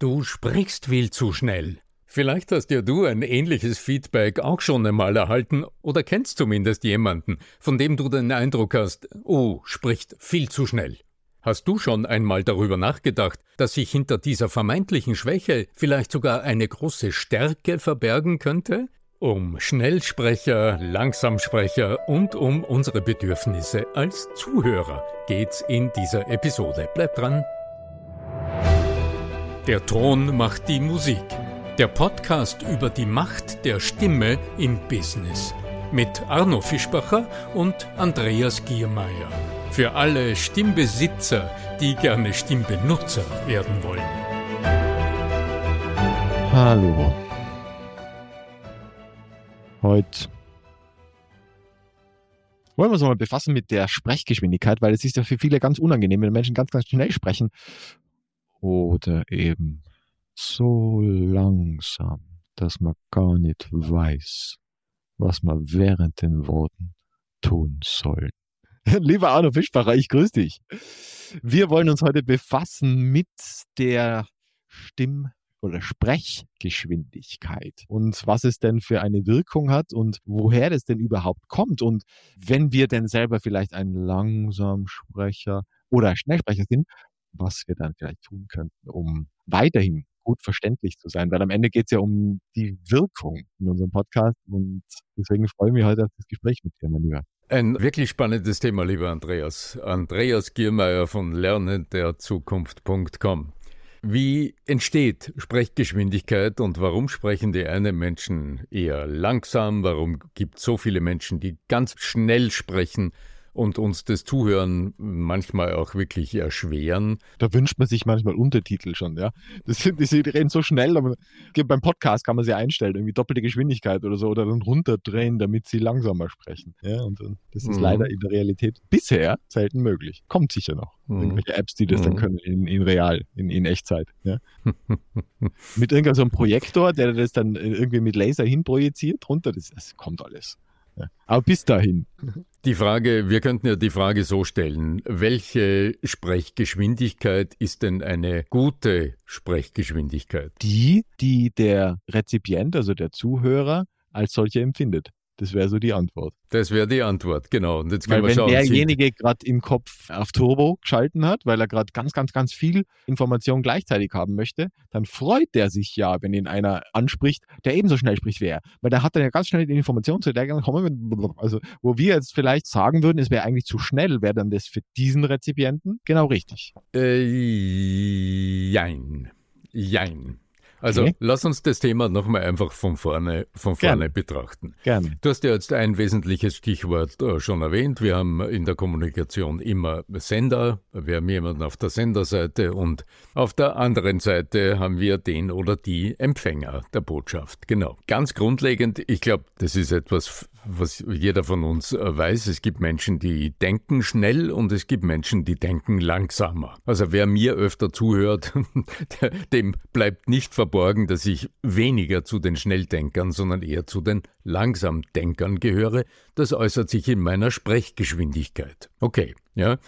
Du sprichst viel zu schnell. Vielleicht hast ja du ein ähnliches Feedback auch schon einmal erhalten oder kennst zumindest jemanden, von dem du den Eindruck hast, oh, spricht viel zu schnell. Hast du schon einmal darüber nachgedacht, dass sich hinter dieser vermeintlichen Schwäche vielleicht sogar eine große Stärke verbergen könnte? Um Schnellsprecher, Langsamsprecher und um unsere Bedürfnisse als Zuhörer geht's in dieser Episode. Bleibt dran! Der Ton macht die Musik. Der Podcast über die Macht der Stimme im Business. Mit Arno Fischbacher und Andreas Giermeier. Für alle Stimmbesitzer, die gerne Stimmbenutzer werden wollen. Hallo. Heute wollen wir uns mal befassen mit der Sprechgeschwindigkeit, weil es ist ja für viele ganz unangenehm, wenn Menschen ganz, ganz schnell sprechen oder eben so langsam, dass man gar nicht weiß, was man während den Worten tun soll. Lieber Arno Fischbacher, ich grüße dich. Wir wollen uns heute befassen mit der Stimm- oder Sprechgeschwindigkeit und was es denn für eine Wirkung hat und woher das denn überhaupt kommt und wenn wir denn selber vielleicht ein Langsamsprecher oder Schnellsprecher sind, was wir dann vielleicht tun könnten, um weiterhin gut verständlich zu sein, weil am Ende geht es ja um die Wirkung in unserem Podcast und deswegen freue ich mich heute auf das Gespräch mit dir, mein Lieber. Ein wirklich spannendes Thema, lieber Andreas. Andreas Giermeier von lernenderzukunft.com. Wie entsteht Sprechgeschwindigkeit und warum sprechen die einen Menschen eher langsam? Warum gibt es so viele Menschen, die ganz schnell sprechen? Und uns das Zuhören manchmal auch wirklich erschweren. Da wünscht man sich manchmal Untertitel schon, ja. Das sind, die reden so schnell, aber beim Podcast kann man sie einstellen, irgendwie doppelte Geschwindigkeit oder so, oder dann runterdrehen, damit sie langsamer sprechen. Ja, und das ist mhm. leider in der Realität bisher selten möglich. Kommt sicher noch. Mhm. Irgendwelche Apps, die das mhm. dann können in, in real, in, in Echtzeit. Ja. mit irgendeinem so Projektor, der das dann irgendwie mit Laser hinprojiziert, runter, das, das kommt alles. Aber bis dahin. Die Frage, wir könnten ja die Frage so stellen, welche Sprechgeschwindigkeit ist denn eine gute Sprechgeschwindigkeit? Die, die der Rezipient, also der Zuhörer, als solche empfindet. Das wäre so die Antwort. Das wäre die Antwort, genau. Und jetzt weil wenn schauen, derjenige gerade im Kopf auf Turbo geschalten hat, weil er gerade ganz, ganz, ganz viel Information gleichzeitig haben möchte, dann freut er sich ja, wenn ihn einer anspricht, der ebenso schnell spricht wie er. Weil der hat dann ja ganz schnell die Information zu der kommen. Also, wo wir jetzt vielleicht sagen würden, es wäre eigentlich zu schnell, wäre dann das für diesen Rezipienten genau richtig. Äh, jein. Jein. Also okay. lass uns das Thema nochmal einfach von vorne, von vorne Gerne. betrachten. Gerne. Du hast ja jetzt ein wesentliches Stichwort äh, schon erwähnt. Wir haben in der Kommunikation immer Sender. Wir haben jemanden auf der Senderseite und auf der anderen Seite haben wir den oder die Empfänger der Botschaft. Genau. Ganz grundlegend, ich glaube, das ist etwas, was jeder von uns äh, weiß. Es gibt Menschen, die denken schnell und es gibt Menschen, die denken langsamer. Also wer mir öfter zuhört, dem bleibt nicht verborgen, dass ich weniger zu den Schnelldenkern, sondern eher zu den Langsamdenkern gehöre. Das äußert sich in meiner Sprechgeschwindigkeit. Okay, ja.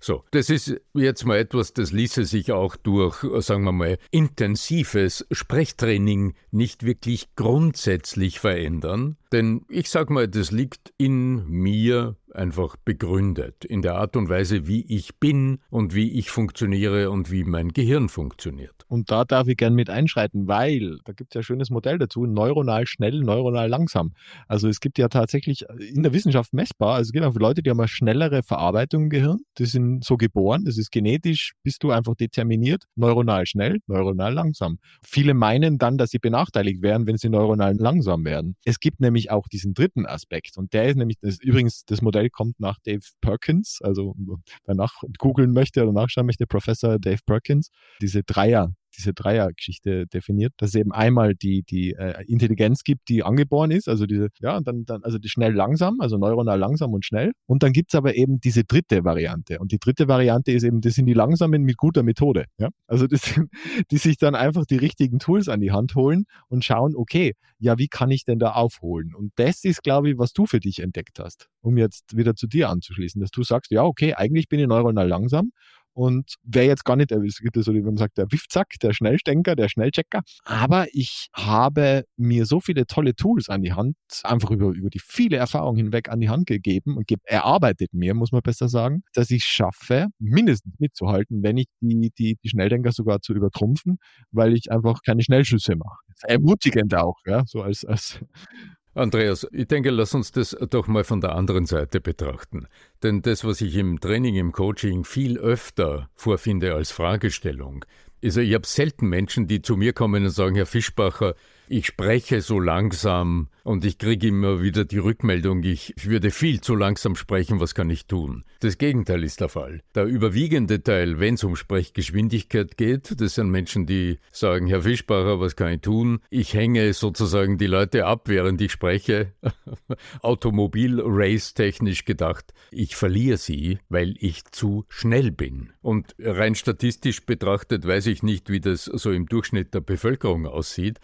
So, das ist jetzt mal etwas, das ließe sich auch durch, sagen wir mal, intensives Sprechtraining nicht wirklich grundsätzlich verändern. Denn ich sag mal, das liegt in mir einfach begründet, in der Art und Weise, wie ich bin und wie ich funktioniere und wie mein Gehirn funktioniert. Und da darf ich gern mit einschreiten, weil da gibt es ja ein schönes Modell dazu, neuronal schnell, neuronal langsam. Also es gibt ja tatsächlich in der Wissenschaft messbar, also es gibt auch Leute, die haben eine schnellere Verarbeitung im Gehirn, die sind so geboren, das ist genetisch, bist du einfach determiniert, neuronal schnell, neuronal langsam. Viele meinen dann, dass sie benachteiligt wären, wenn sie neuronal langsam werden. Es gibt nämlich nämlich auch diesen dritten Aspekt. Und der ist nämlich, das, übrigens, das Modell kommt nach Dave Perkins, also wer nach googeln möchte oder nachschauen möchte, Professor Dave Perkins, diese Dreier diese Dreiergeschichte definiert, dass es eben einmal die, die äh, Intelligenz gibt, die angeboren ist, also diese, ja, und dann, dann, also die schnell langsam, also neuronal langsam und schnell. Und dann gibt es aber eben diese dritte Variante. Und die dritte Variante ist eben, das sind die Langsamen mit guter Methode. Ja? Also das die sich dann einfach die richtigen Tools an die Hand holen und schauen, okay, ja, wie kann ich denn da aufholen? Und das ist, glaube ich, was du für dich entdeckt hast, um jetzt wieder zu dir anzuschließen, dass du sagst, ja, okay, eigentlich bin ich neuronal langsam und wäre jetzt gar nicht, so, wie man sagt, der Wiffzack, der Schnelldenker, der Schnellchecker. Aber ich habe mir so viele tolle Tools an die Hand, einfach über, über die viele Erfahrungen hinweg an die Hand gegeben und erarbeitet mir, muss man besser sagen, dass ich schaffe, mindestens mitzuhalten, wenn ich die, die, die Schnelldenker sogar zu übertrumpfen, weil ich einfach keine Schnellschüsse mache. Ermutigend auch, ja, so als, als Andreas, ich denke, lass uns das doch mal von der anderen Seite betrachten. Denn das, was ich im Training, im Coaching viel öfter vorfinde als Fragestellung, also ich habe selten Menschen, die zu mir kommen und sagen, Herr Fischbacher, ich spreche so langsam und ich kriege immer wieder die Rückmeldung, ich würde viel zu langsam sprechen, was kann ich tun? Das Gegenteil ist der Fall. Der überwiegende Teil, wenn es um Sprechgeschwindigkeit geht, das sind Menschen, die sagen, Herr Fischbacher, was kann ich tun? Ich hänge sozusagen die Leute ab, während ich spreche. Automobil-Race technisch gedacht. Ich verliere sie, weil ich zu schnell bin. Und rein statistisch betrachtet weiß ich nicht, wie das so im Durchschnitt der Bevölkerung aussieht.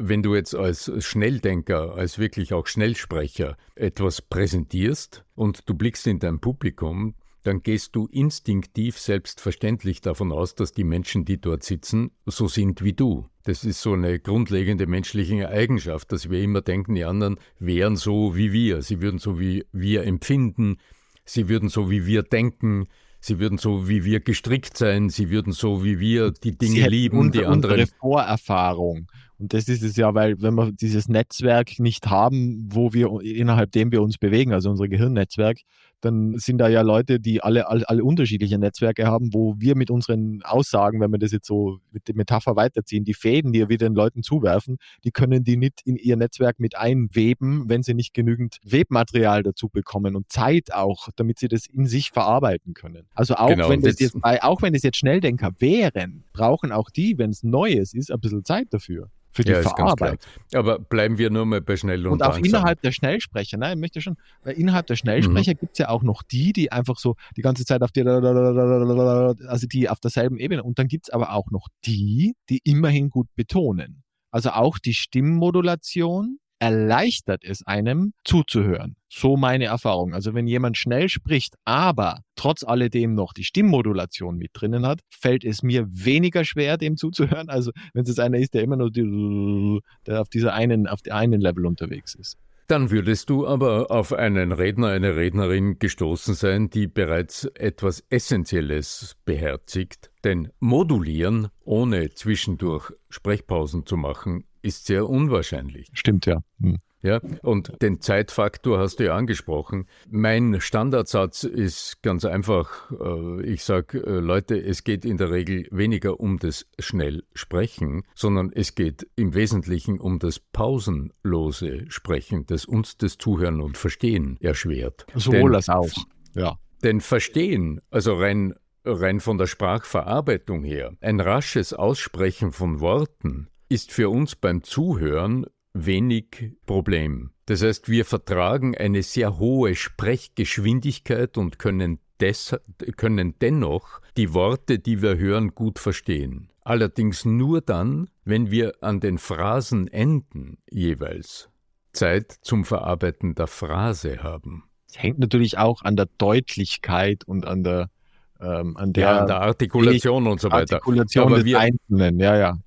Wenn du jetzt als Schnelldenker, als wirklich auch Schnellsprecher etwas präsentierst und du blickst in dein Publikum, dann gehst du instinktiv selbstverständlich davon aus, dass die Menschen, die dort sitzen, so sind wie du. Das ist so eine grundlegende menschliche Eigenschaft, dass wir immer denken, die anderen wären so wie wir. Sie würden so wie wir empfinden, sie würden so wie wir denken, sie würden so wie wir gestrickt sein, sie würden so wie wir die Dinge lieben, die anderen. Vorerfahrung und das ist es ja, weil wenn wir dieses Netzwerk nicht haben, wo wir innerhalb dem wir uns bewegen, also unser Gehirnnetzwerk, dann sind da ja Leute, die alle, alle, alle unterschiedliche Netzwerke haben, wo wir mit unseren Aussagen, wenn wir das jetzt so mit der Metapher weiterziehen, die Fäden, die wir den Leuten zuwerfen, die können die nicht in ihr Netzwerk mit einweben, wenn sie nicht genügend Webmaterial dazu bekommen und Zeit auch, damit sie das in sich verarbeiten können. Also auch genau, wenn das jetzt, auch wenn das jetzt Schnelldenker wären, brauchen auch die, wenn es Neues ist, ein bisschen Zeit dafür für die ja, Verarbeitung. Aber bleiben wir nur mal bei schnell und, und auch langsam. innerhalb der Schnellsprecher, ne, ich möchte schon, weil innerhalb der Schnellsprecher mhm. gibt es ja auch noch die, die einfach so die ganze Zeit auf die, also die auf derselben Ebene. Und dann gibt es aber auch noch die, die immerhin gut betonen. Also auch die Stimmmodulation erleichtert es einem zuzuhören. So meine Erfahrung. Also wenn jemand schnell spricht, aber trotz alledem noch die Stimmmodulation mit drinnen hat, fällt es mir weniger schwer, dem zuzuhören, also wenn es einer ist, der immer nur die, der auf dieser einen, auf der einen Level unterwegs ist. Dann würdest du aber auf einen Redner, eine Rednerin gestoßen sein, die bereits etwas Essentielles beherzigt. Denn modulieren, ohne zwischendurch Sprechpausen zu machen, ist sehr unwahrscheinlich. Stimmt, ja. Hm. Ja, und den Zeitfaktor hast du ja angesprochen. Mein Standardsatz ist ganz einfach. Äh, ich sage, äh, Leute, es geht in der Regel weniger um das Schnellsprechen, sondern es geht im Wesentlichen um das pausenlose Sprechen, das uns das Zuhören und Verstehen erschwert. Sowohl als auch, ja. Denn Verstehen, also rein rein von der Sprachverarbeitung her, ein rasches Aussprechen von Worten ist für uns beim Zuhören wenig Problem. Das heißt, wir vertragen eine sehr hohe Sprechgeschwindigkeit und können, des, können dennoch die Worte, die wir hören, gut verstehen. Allerdings nur dann, wenn wir an den Phrasenenden jeweils Zeit zum Verarbeiten der Phrase haben. Es hängt natürlich auch an der Deutlichkeit und an der ähm, an der, ja, an der Artikulation und so weiter. Artikulation aber des wir, Einzelnen, ja, ja.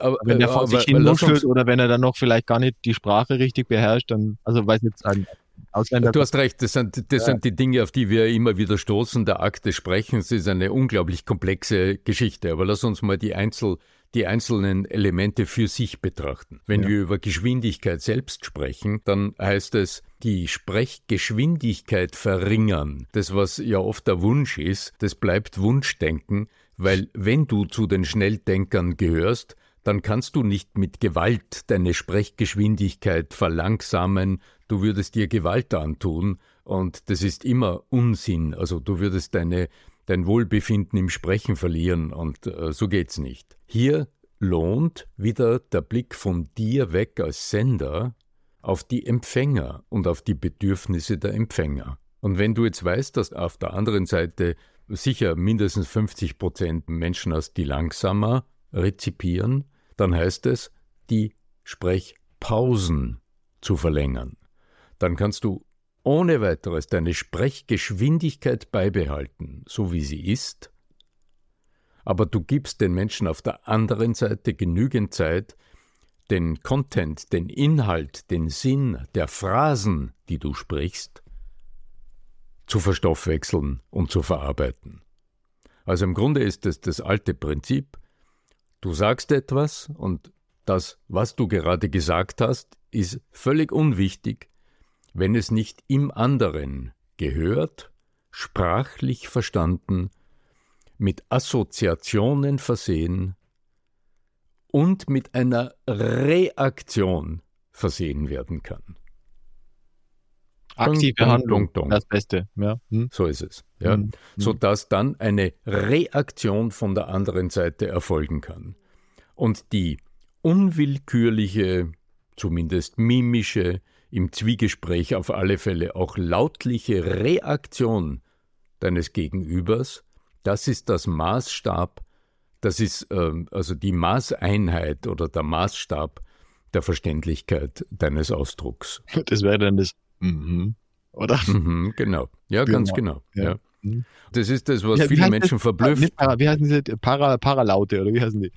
Aber, wenn er vor sich hin nuschelt oder wenn er dann noch vielleicht gar nicht die Sprache richtig beherrscht, dann, also weiß nicht, ein Ausländer. Du hast recht, das sind, das ja. sind die Dinge, auf die wir immer wieder stoßen. Der Akt des Sprechens ist eine unglaublich komplexe Geschichte. Aber lass uns mal die Einzel, die einzelnen Elemente für sich betrachten. Wenn ja. wir über Geschwindigkeit selbst sprechen, dann heißt es, die Sprechgeschwindigkeit verringern. Das, was ja oft der Wunsch ist, das bleibt Wunschdenken, weil wenn du zu den Schnelldenkern gehörst, dann kannst du nicht mit Gewalt deine Sprechgeschwindigkeit verlangsamen, du würdest dir Gewalt antun, und das ist immer Unsinn, also du würdest deine dein Wohlbefinden im Sprechen verlieren und äh, so geht's nicht. Hier lohnt wieder der Blick von dir weg als Sender auf die Empfänger und auf die Bedürfnisse der Empfänger. Und wenn du jetzt weißt, dass auf der anderen Seite sicher mindestens 50 Prozent Menschen hast, die langsamer rezipieren, dann heißt es, die Sprechpausen zu verlängern. Dann kannst du ohne weiteres deine Sprechgeschwindigkeit beibehalten, so wie sie ist, aber du gibst den Menschen auf der anderen Seite genügend Zeit, den Content, den Inhalt, den Sinn der Phrasen, die du sprichst, zu verstoffwechseln und zu verarbeiten. Also im Grunde ist es das alte Prinzip, du sagst etwas und das, was du gerade gesagt hast, ist völlig unwichtig, wenn es nicht im anderen gehört, sprachlich verstanden, mit Assoziationen versehen und mit einer Reaktion versehen werden kann. Aktive dun, Handlung, dun, dun. das Beste. Ja. Hm. So ist es. Ja. Hm. hm. Sodass dann eine Reaktion von der anderen Seite erfolgen kann. Und die unwillkürliche, zumindest mimische, im Zwiegespräch auf alle Fälle auch lautliche Reaktion deines Gegenübers, das ist das Maßstab, das ist äh, also die Maßeinheit oder der Maßstab der Verständlichkeit deines Ausdrucks. Das wäre dann das Mhm. Oder? Mhm, genau. Ja, genau. ganz genau. Ja. ja. Mhm. Das ist das, was ja, viele Menschen das? verblüfft. Wie heißen diese Para, Paralaute oder wie heißen die?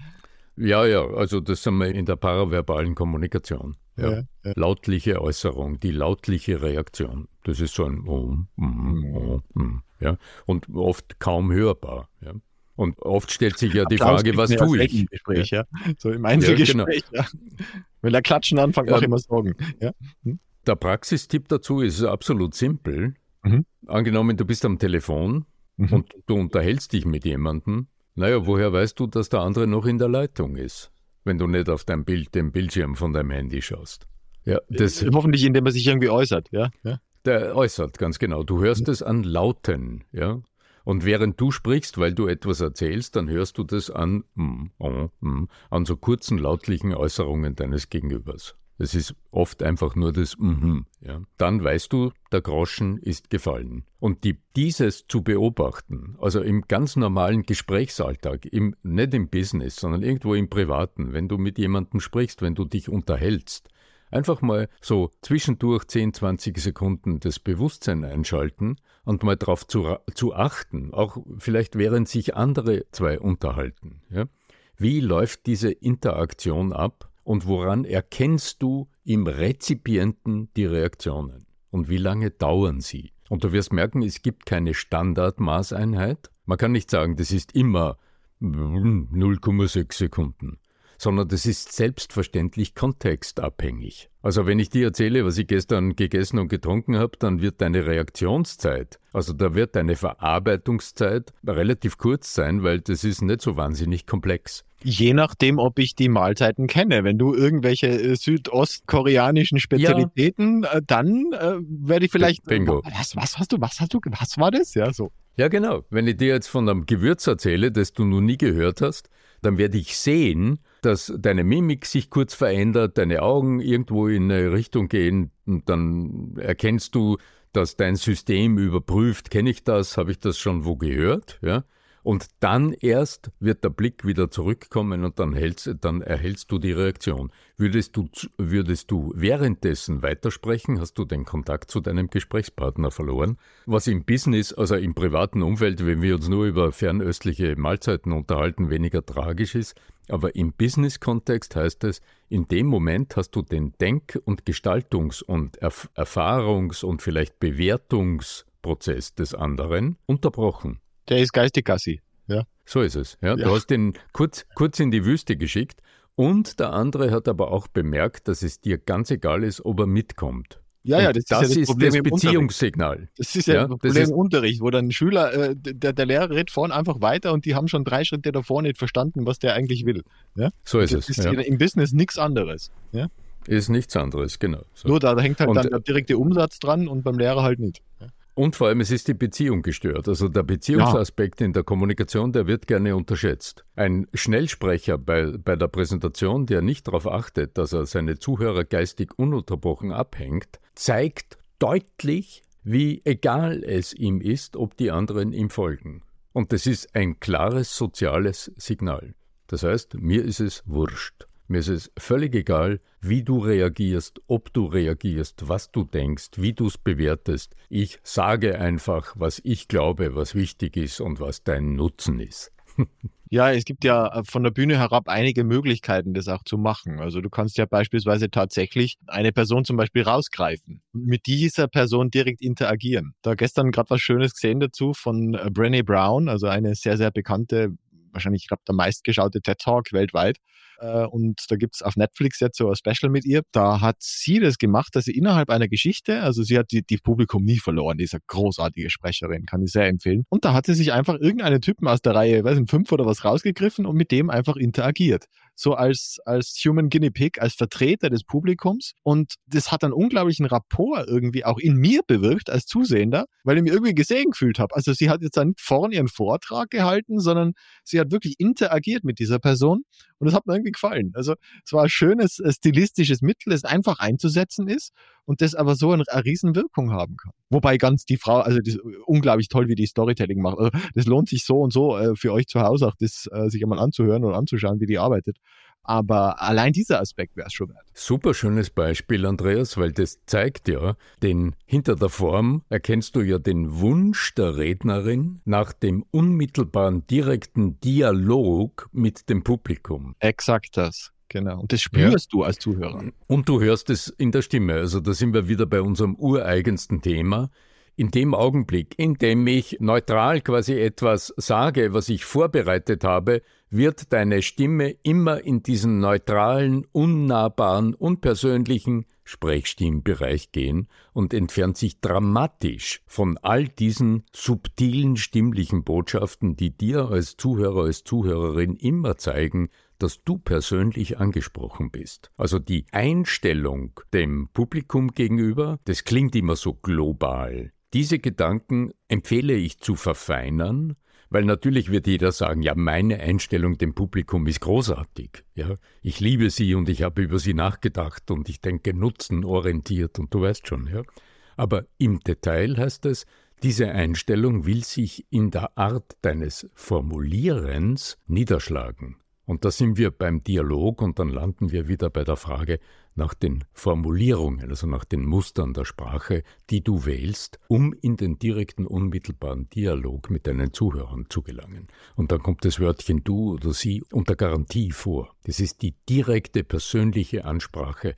Ja, ja, also das sind wir in der paraverbalen Kommunikation. Ja. Ja, ja. Lautliche Äußerung, die lautliche Reaktion. Das ist so ein oh, mm, oh, mm, ja. Und oft kaum hörbar. Ja. Und oft stellt sich ja die Applaus Frage, was tue ich? Gespräch, ja. So im Einzelgespräch, ja, genau. Wenn der Klatschen anfängt, mache ich immer Sorgen. Ja. Hm? Der Praxistipp dazu ist absolut simpel. Mhm. Angenommen, du bist am Telefon mhm. und du unterhältst dich mit jemandem. Naja, woher weißt du, dass der andere noch in der Leitung ist, wenn du nicht auf dein Bild, den Bildschirm von deinem Handy schaust? Ja, das, äh, Hoffentlich, indem er sich irgendwie äußert, ja? ja? Der äußert, ganz genau. Du hörst mhm. es an Lauten, ja. Und während du sprichst, weil du etwas erzählst, dann hörst du das an, mm, oh, mm, an so kurzen lautlichen Äußerungen deines Gegenübers. Das ist oft einfach nur das Mhm. Ja. Dann weißt du, der Groschen ist gefallen. Und die, dieses zu beobachten, also im ganz normalen Gesprächsalltag, im, nicht im Business, sondern irgendwo im Privaten, wenn du mit jemandem sprichst, wenn du dich unterhältst, einfach mal so zwischendurch 10, 20 Sekunden das Bewusstsein einschalten und mal darauf zu, zu achten, auch vielleicht während sich andere zwei unterhalten. Ja. Wie läuft diese Interaktion ab? Und woran erkennst du im Rezipienten die Reaktionen und wie lange dauern sie? Und du wirst merken, es gibt keine Standardmaßeinheit. Man kann nicht sagen, das ist immer 0,6 Sekunden, sondern das ist selbstverständlich kontextabhängig. Also wenn ich dir erzähle, was ich gestern gegessen und getrunken habe, dann wird deine Reaktionszeit, also da wird deine Verarbeitungszeit relativ kurz sein, weil das ist nicht so wahnsinnig komplex. Je nachdem, ob ich die Mahlzeiten kenne. Wenn du irgendwelche äh, südostkoreanischen Spezialitäten, ja. äh, dann äh, werde ich vielleicht. Bingo. Was, was hast du, was hast du, was war das? Ja, so. Ja, genau. Wenn ich dir jetzt von einem Gewürz erzähle, das du noch nie gehört hast, dann werde ich sehen, dass deine Mimik sich kurz verändert, deine Augen irgendwo in eine Richtung gehen und dann erkennst du, dass dein System überprüft, kenne ich das, habe ich das schon wo gehört, ja? Und dann erst wird der Blick wieder zurückkommen und dann, hältst, dann erhältst du die Reaktion. Würdest du, würdest du währenddessen weitersprechen, hast du den Kontakt zu deinem Gesprächspartner verloren. Was im Business, also im privaten Umfeld, wenn wir uns nur über fernöstliche Mahlzeiten unterhalten, weniger tragisch ist. Aber im Business-Kontext heißt es, in dem Moment hast du den Denk- und Gestaltungs- und Erf Erfahrungs- und vielleicht Bewertungsprozess des anderen unterbrochen. Der ist geistig Gassi. Ja. So ist es. Ja. ja. Du hast den kurz, kurz in die Wüste geschickt und der andere hat aber auch bemerkt, dass es dir ganz egal ist, ob er mitkommt. Ja, ja, das, das ist, ja das, ist das Beziehungssignal. Das ist ja, ja das Problem im Unterricht, wo dann ein Schüler, äh, der, der Lehrer redet vorne einfach weiter und die haben schon drei Schritte davor nicht verstanden, was der eigentlich will. Ja? So ist das es. ist ja. im Business nichts anderes. Ja? Ist nichts anderes, genau. So. Nur da, da hängt halt und, dann der direkte Umsatz dran und beim Lehrer halt nicht. Ja? Und vor allem, es ist die Beziehung gestört. Also der Beziehungsaspekt ja. in der Kommunikation, der wird gerne unterschätzt. Ein Schnellsprecher bei, bei der Präsentation, der nicht darauf achtet, dass er seine Zuhörer geistig ununterbrochen abhängt, zeigt deutlich, wie egal es ihm ist, ob die anderen ihm folgen. Und das ist ein klares soziales Signal. Das heißt, mir ist es wurscht. Mir ist es völlig egal, wie du reagierst, ob du reagierst, was du denkst, wie du es bewertest. Ich sage einfach, was ich glaube, was wichtig ist und was dein Nutzen ist. Ja, es gibt ja äh, von der Bühne herab einige Möglichkeiten, das auch zu machen. Also du kannst ja beispielsweise tatsächlich eine Person zum Beispiel rausgreifen und mit dieser Person direkt interagieren. Da gestern gerade was Schönes gesehen dazu von äh, Brené Brown, also eine sehr, sehr bekannte, wahrscheinlich, ich glaube, der meistgeschaute TED Talk weltweit. Äh, und da gibt's auf Netflix jetzt so ein Special mit ihr. Da hat sie das gemacht, dass sie innerhalb einer Geschichte, also sie hat die, die Publikum nie verloren, diese großartige Sprecherin, kann ich sehr empfehlen. Und da hat sie sich einfach irgendeinen Typen aus der Reihe, weiß nicht, fünf oder was rausgegriffen und mit dem einfach interagiert. So als, als Human Guinea Pig, als Vertreter des Publikums. Und das hat einen unglaublichen Rapport irgendwie auch in mir bewirkt als Zusehender, weil ich mich irgendwie gesehen gefühlt habe. Also sie hat jetzt dann nicht vorne ihren Vortrag gehalten, sondern sie hat wirklich interagiert mit dieser Person. Und das hat mir irgendwie gefallen. Also es war ein schönes äh, stilistisches Mittel, das einfach einzusetzen ist und das aber so eine, eine Riesenwirkung haben kann. Wobei ganz die Frau, also das ist unglaublich toll, wie die Storytelling macht. Also das lohnt sich so und so äh, für euch zu Hause auch, das äh, sich einmal anzuhören oder anzuschauen, wie die arbeitet. Aber allein dieser Aspekt wäre es schon wert. Super schönes Beispiel, Andreas, weil das zeigt ja, denn hinter der Form erkennst du ja den Wunsch der Rednerin nach dem unmittelbaren, direkten Dialog mit dem Publikum. Exakt das. Genau. Und das spürst ja. du als Zuhörer. Und du hörst es in der Stimme. Also da sind wir wieder bei unserem ureigensten Thema in dem Augenblick, in dem ich neutral quasi etwas sage, was ich vorbereitet habe, wird deine Stimme immer in diesen neutralen, unnahbaren, unpersönlichen Sprechstimmbereich gehen und entfernt sich dramatisch von all diesen subtilen stimmlichen Botschaften, die dir als Zuhörer, als Zuhörerin immer zeigen, dass du persönlich angesprochen bist. Also die Einstellung dem Publikum gegenüber, das klingt immer so global. Diese Gedanken empfehle ich zu verfeinern, weil natürlich wird jeder sagen, ja, meine Einstellung dem Publikum ist großartig. Ja, ich liebe sie und ich habe über sie nachgedacht und ich denke nutzenorientiert und du weißt schon, ja. Aber im Detail heißt es, diese Einstellung will sich in der Art deines Formulierens niederschlagen. Und da sind wir beim Dialog und dann landen wir wieder bei der Frage nach den Formulierungen, also nach den Mustern der Sprache, die du wählst, um in den direkten, unmittelbaren Dialog mit deinen Zuhörern zu gelangen. Und dann kommt das Wörtchen du oder sie unter Garantie vor. Das ist die direkte, persönliche Ansprache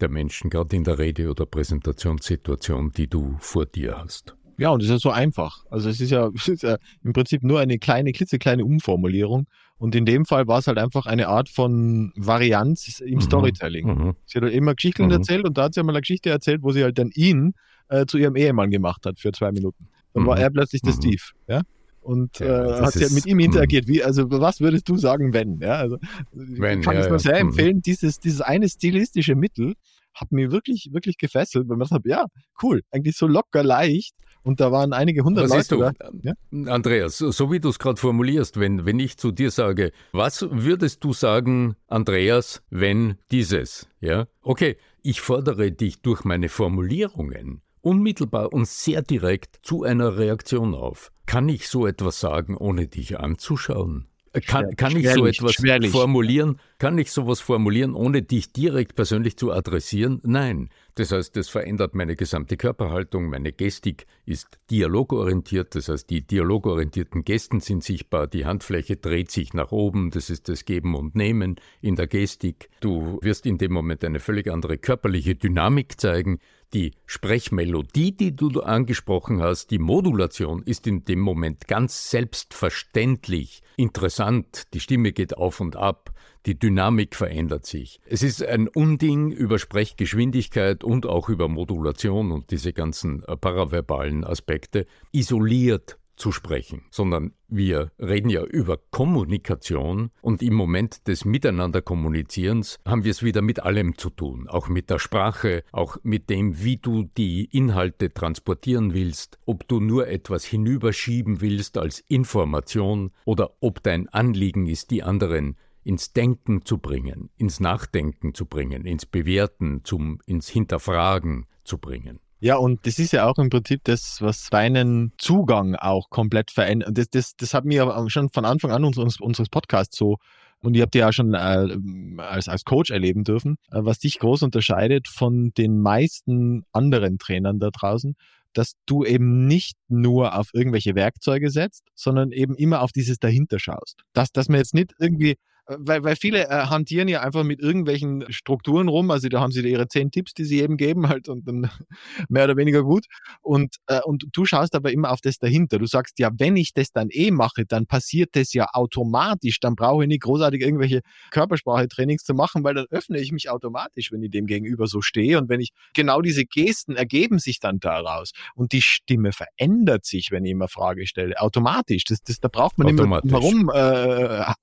der Menschen, gerade in der Rede- oder Präsentationssituation, die du vor dir hast. Ja, und es ist ja so einfach. Also es ist ja, es ist ja im Prinzip nur eine kleine, klitzekleine Umformulierung. Und in dem Fall war es halt einfach eine Art von Varianz im mhm. Storytelling. Mhm. Sie hat halt immer Geschichten mhm. erzählt und da hat sie einmal eine Geschichte erzählt, wo sie halt dann ihn äh, zu ihrem Ehemann gemacht hat für zwei Minuten. Dann war mhm. er plötzlich der mhm. Steve, ja. Und ja, äh, hat sie halt mit ihm interagiert. Wie, also was würdest du sagen, wenn? Ja, also wenn, ich kann ja, es nur sehr empfehlen, dieses, dieses eine stilistische Mittel hat mir wirklich, wirklich gefesselt, weil man sagt, ja, cool, eigentlich so locker leicht und da waren einige hundert Leute. Du, da, ja? Andreas, so wie du es gerade formulierst, wenn, wenn ich zu dir sage, was würdest du sagen, Andreas, wenn dieses? Ja, okay, ich fordere dich durch meine Formulierungen unmittelbar und sehr direkt zu einer Reaktion auf. Kann ich so etwas sagen, ohne dich anzuschauen? Kann, kann ich so etwas schwerlich. formulieren? Kann ich sowas formulieren, ohne dich direkt persönlich zu adressieren? Nein. Das heißt, das verändert meine gesamte Körperhaltung, meine Gestik ist dialogorientiert, das heißt, die dialogorientierten Gesten sind sichtbar, die Handfläche dreht sich nach oben, das ist das Geben und Nehmen in der Gestik. Du wirst in dem Moment eine völlig andere körperliche Dynamik zeigen. Die Sprechmelodie, die du angesprochen hast, die Modulation ist in dem Moment ganz selbstverständlich interessant. Die Stimme geht auf und ab, die Dynamik verändert sich. Es ist ein Unding über Sprechgeschwindigkeit und auch über Modulation und diese ganzen äh, paraverbalen Aspekte isoliert zu sprechen, sondern wir reden ja über Kommunikation und im Moment des Miteinanderkommunizierens haben wir es wieder mit allem zu tun, auch mit der Sprache, auch mit dem, wie du die Inhalte transportieren willst, ob du nur etwas hinüberschieben willst als Information oder ob dein Anliegen ist, die anderen ins Denken zu bringen, ins Nachdenken zu bringen, ins Bewerten, zum, ins Hinterfragen zu bringen. Ja, und das ist ja auch im Prinzip das, was deinen Zugang auch komplett verändert. Das, das, das hat mir schon von Anfang an unseres, unseres Podcasts so, und ihr habt ja schon äh, als, als Coach erleben dürfen, äh, was dich groß unterscheidet von den meisten anderen Trainern da draußen. dass du eben nicht nur auf irgendwelche Werkzeuge setzt, sondern eben immer auf dieses dahinter schaust. Dass, dass man jetzt nicht irgendwie weil, weil viele äh, hantieren ja einfach mit irgendwelchen Strukturen rum. Also da haben sie ihre zehn Tipps, die sie eben geben, halt und dann mehr oder weniger gut. Und, äh, und du schaust aber immer auf das dahinter. Du sagst, ja, wenn ich das dann eh mache, dann passiert das ja automatisch. Dann brauche ich nicht großartig irgendwelche Körpersprache-Trainings zu machen, weil dann öffne ich mich automatisch, wenn ich dem gegenüber so stehe. Und wenn ich genau diese Gesten ergeben sich dann daraus. Und die Stimme verändert sich, wenn ich immer Frage stelle. Automatisch. Das, das, da braucht man immer warum äh, äh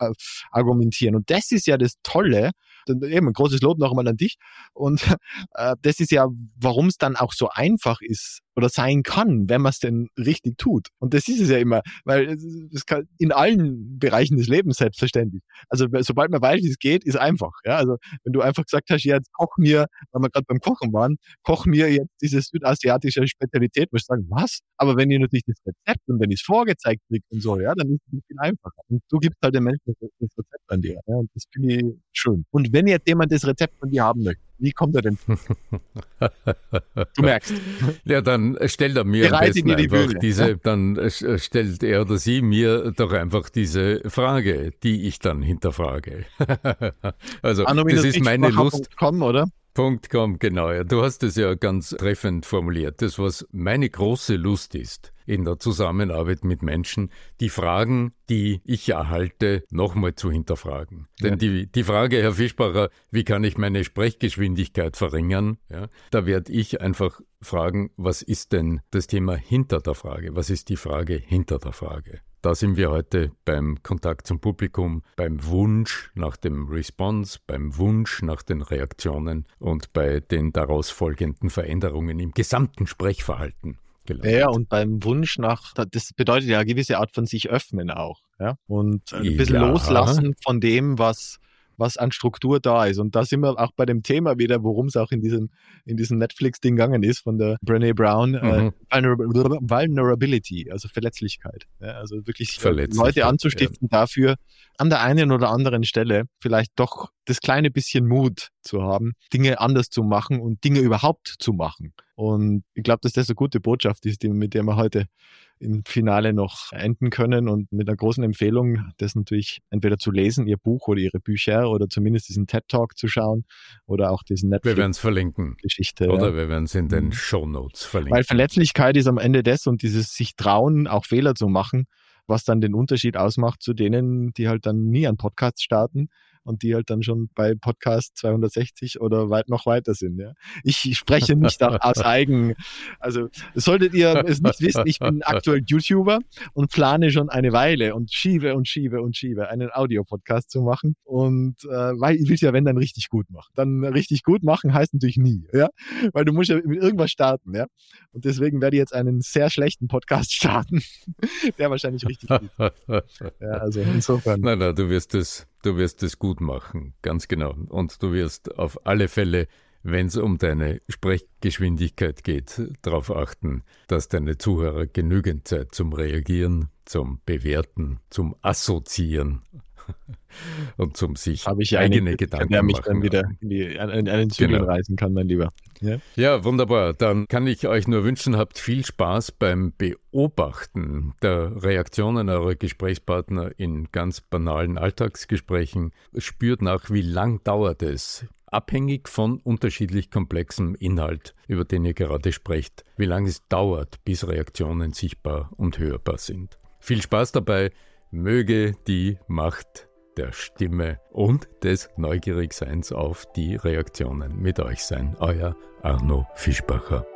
argumentieren argumentieren. Und das ist ja das Tolle, eben ein großes Lob noch einmal an dich. Und äh, das ist ja, warum es dann auch so einfach ist, oder sein kann, wenn man es denn richtig tut. Und das ist es ja immer, weil es kann in allen Bereichen des Lebens selbstverständlich. Also sobald man weiß, wie es geht, ist einfach. Ja, also wenn du einfach gesagt hast, ja, jetzt koch mir, weil wir gerade beim Kochen waren, koch mir jetzt diese südasiatische Spezialität, muss ich sagen, was? Aber wenn ihr natürlich das Rezept und wenn ich es vorgezeigt kriege und so, ja, dann ist es viel einfacher. Und du gibst halt den Menschen das, Rezept an dir. Ja, und das finde ich schön. Und wenn jetzt jemand das Rezept von dir haben möchte, wie kommt er denn? Du merkst. Ja, dann stellt er mir am besten die einfach Bühne. diese, dann äh, stellt er oder sie mir doch einfach diese Frage, die ich dann hinterfrage. also, das ist meine Lust. .com, oder? Punkt .com, genau. Du hast es ja ganz treffend formuliert. Das, was meine große Lust ist in der Zusammenarbeit mit Menschen, die Fragen, die ich erhalte, nochmal zu hinterfragen. Ja. Denn die, die Frage, Herr Fischbacher, wie kann ich meine Sprechgeschwindigkeit verringern? Ja, da werde ich einfach fragen, was ist denn das Thema hinter der Frage? Was ist die Frage hinter der Frage? Da sind wir heute beim Kontakt zum Publikum, beim Wunsch nach dem Response, beim Wunsch nach den Reaktionen und bei den daraus folgenden Veränderungen im gesamten Sprechverhalten. Gelandet. Ja, und beim Wunsch nach, das bedeutet ja eine gewisse Art von sich öffnen auch. Ja? Und ein bisschen ja. loslassen von dem, was was an Struktur da ist. Und da sind wir auch bei dem Thema wieder, worum es auch in diesem, in diesem Netflix-Ding gegangen ist von der Brene Brown, äh, mhm. äh, Vulnerability, also Verletzlichkeit. Ja, also wirklich Leute anzustiften ja. dafür, an der einen oder anderen Stelle vielleicht doch das kleine bisschen Mut zu haben, Dinge anders zu machen und Dinge überhaupt zu machen. Und ich glaube, dass das eine gute Botschaft ist, die, mit der wir heute im Finale noch enden können und mit einer großen Empfehlung, das natürlich entweder zu lesen, ihr Buch oder ihre Bücher oder zumindest diesen TED Talk zu schauen oder auch diesen Netflix. Wir werden es verlinken. Geschichte. Oder ja. wir werden es in den mhm. Show Notes verlinken. Weil Verletzlichkeit ist am Ende das und dieses sich trauen, auch Fehler zu machen, was dann den Unterschied ausmacht zu denen, die halt dann nie einen Podcast starten und die halt dann schon bei Podcast 260 oder weit noch weiter sind. Ja. Ich spreche nicht aus eigen, also solltet ihr es nicht wissen, ich bin aktuell YouTuber und plane schon eine Weile und schiebe und schiebe und schiebe, einen Audio-Podcast zu machen und äh, weil ich will ja wenn dann richtig gut machen. Dann richtig gut machen heißt natürlich nie, ja, weil du musst ja mit irgendwas starten, ja. Und deswegen werde ich jetzt einen sehr schlechten Podcast starten, der wahrscheinlich richtig gut. Ja, also insofern. Nein, nein, du wirst es Du wirst es gut machen, ganz genau. Und du wirst auf alle Fälle, wenn es um deine Sprechgeschwindigkeit geht, darauf achten, dass deine Zuhörer genügend Zeit zum Reagieren, zum Bewerten, zum Assoziieren und zum sich Habe ich eigene einen, Gedanken der mich dann wieder in, die, in einen Zügel genau. reisen kann, mein Lieber. Ja? ja, wunderbar. Dann kann ich euch nur wünschen, habt viel Spaß beim Beobachten der Reaktionen eurer Gesprächspartner in ganz banalen Alltagsgesprächen. Spürt nach, wie lang dauert es, abhängig von unterschiedlich komplexem Inhalt, über den ihr gerade sprecht, wie lange es dauert, bis Reaktionen sichtbar und hörbar sind. Viel Spaß dabei, Möge die Macht der Stimme und des Neugierigseins auf die Reaktionen mit euch sein. Euer Arno Fischbacher.